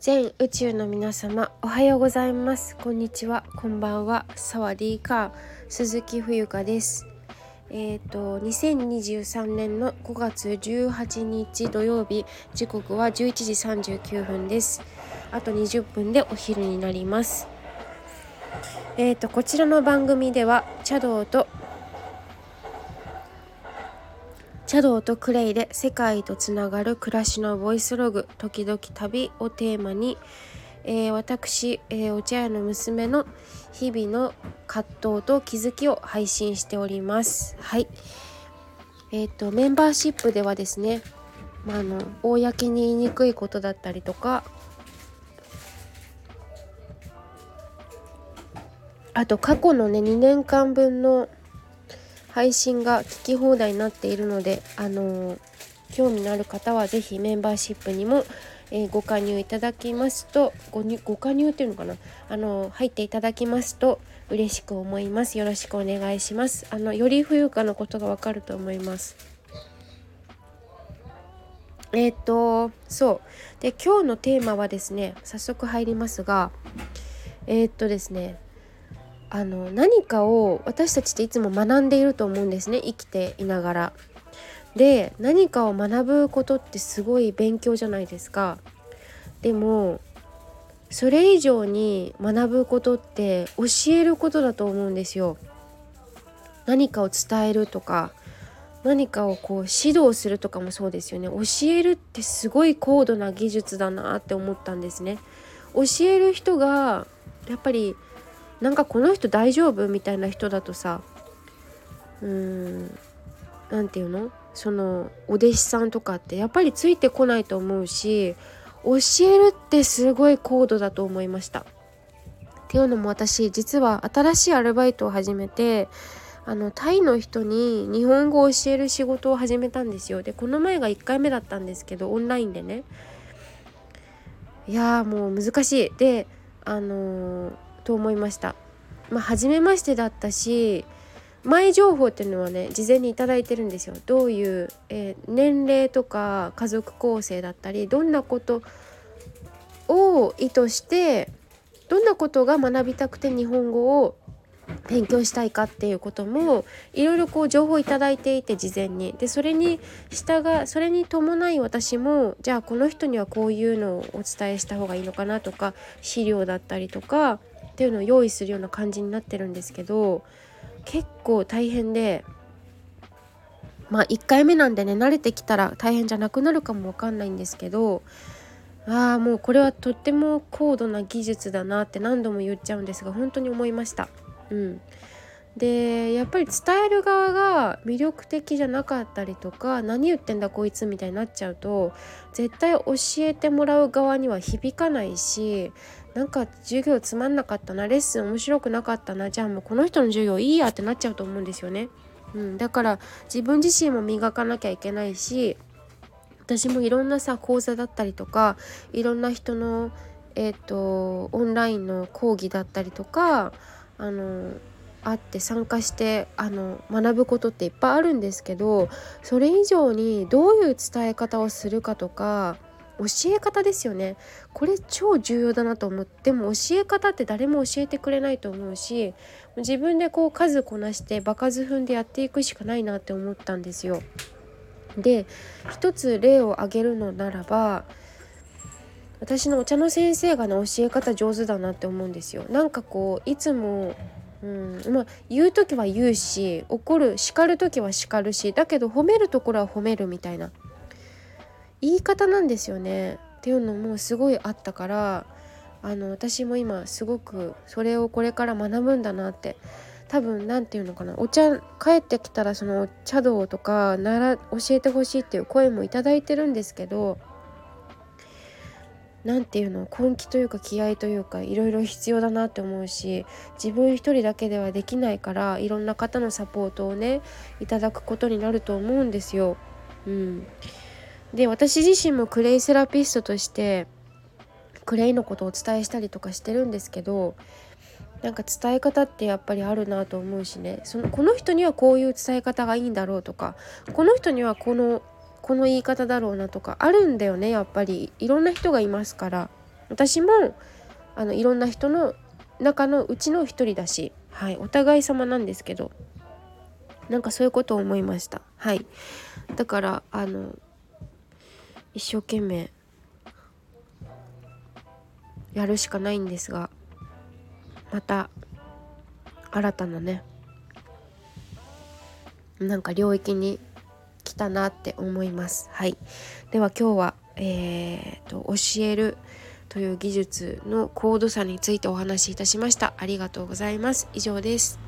全宇宙の皆様おはようございます。こんにちは。こんばんは。サワディーカー鈴木冬香です。えっ、ー、と2023年の5月18日土曜日時刻は11時39分です。あと20分でお昼になります。えっ、ー、とこちらの番組では茶道と茶道とクレイで世界とつながる暮らしのボイスログ「時々旅」をテーマに、えー、私、えー、お茶屋の娘の日々の葛藤と気づきを配信しております。はいえーと、メンバーシップではですね、まあ、あの公に言いにくいことだったりとかあと過去のね2年間分の配信が聞き放題になっているので、あのー、興味のある方は是非メンバーシップにも、えー、ご加入いただきますとごにご加入っていうのかな、あのー、入っていただきますと嬉しく思います。よろしくお願いします。あのより冬かのことがわかると思います。えっ、とそう。で今日のテーマはですね早速入りますがえっ、とですねあの何かを私たちっていつも学んでいると思うんですね生きていながら。で何かを学ぶことってすごい勉強じゃないですか。でもそれ以上に学ぶことって教えることだと思うんですよ。何かを伝えるとか何かをこう指導するとかもそうですよね教えるってすごい高度な技術だなって思ったんですね教える人がやっぱりなんかこの人大丈夫みたいな人だとさうーん何て言うの？そのお弟子さんとかってやっぱりついてこないと思うし教えるってすごい高度だと思いました。っていうのも私実は新しいアルバイトを始めてあのタイの人に日本語を教える仕事を始めたんですよ。でこの前が1回目だったんですけどオンラインでね。いやもう難しい。であのーと思いました。まあ、初めましてだったし前情報っていうのはね事前に頂いてるんですよ。どういう、えー、年齢とか家族構成だったりどんなことを意図してどんなことが学びたくて日本語を勉強したいかっていうこともいろいろこう情報いただいていて事前にでそれに従それに伴い私もじゃあこの人にはこういうのをお伝えした方がいいのかなとか資料だったりとかっていうのを用意するような感じになってるんですけど結構大変でまあ1回目なんでね慣れてきたら大変じゃなくなるかもわかんないんですけどああもうこれはとっても高度な技術だなって何度も言っちゃうんですが本当に思いました。うん、でやっぱり伝える側が魅力的じゃなかったりとか何言ってんだこいつみたいになっちゃうと絶対教えてもらう側には響かないしなんか授業つまんなかったなレッスン面白くなかったなじゃあもうこの人の授業いいやってなっちゃうと思うんですよね。うん、だから自分自身も磨かなきゃいけないし私もいろんなさ講座だったりとかいろんな人のえっ、ー、とオンラインの講義だったりとかあのあって参加してあの学ぶことっていっぱいあるんですけどそれ以上にどういう伝え方をするかとか教え方ですよねこれ超重要だなと思っても教え方って誰も教えてくれないと思うし自分でこう数こなして場数踏んでやっていくしかないなって思ったんですよ。で一つ例を挙げるのならば私のお茶の先生がね教え方上手だなって思うんですよ。なんかこういつもうん。まあ、言う時は言うし怒る叱る時は叱るしだけど褒めるところは褒めるみたいな。言い方なんですよね。っていうのもすごいあったからあの私も今すごくそれをこれから学ぶんだなって。多分何て言うのかな。お茶帰ってきたらその茶道とかなら教えてほしいっていう声も頂いてるんですけど何て言うの根気というか気合というかいろいろ必要だなって思うし自分一人だけではできないからいろんな方のサポートをねいただくことになると思うんですよ。うん、で私自身もクレイセラピストとしてクレイのことをお伝えしたりとかしてるんですけどなんか伝え方ってやっぱりあるなと思うしねそのこの人にはこういう伝え方がいいんだろうとかこの人にはこのこの言い方だろうなとかあるんだよねやっぱり。いろんな人がいますから。私もあのいろんな人の中のうちの一人だし、はい、お互い様なんですけどなんかそういうことを思いました。はい。だからあの一生懸命やるしかないんですがまた新たなねなんか領域に来たなって思います。はい。では今日はえーと、と教えるという技術の高度差についてお話しいたしました。ありがとうございます。以上です。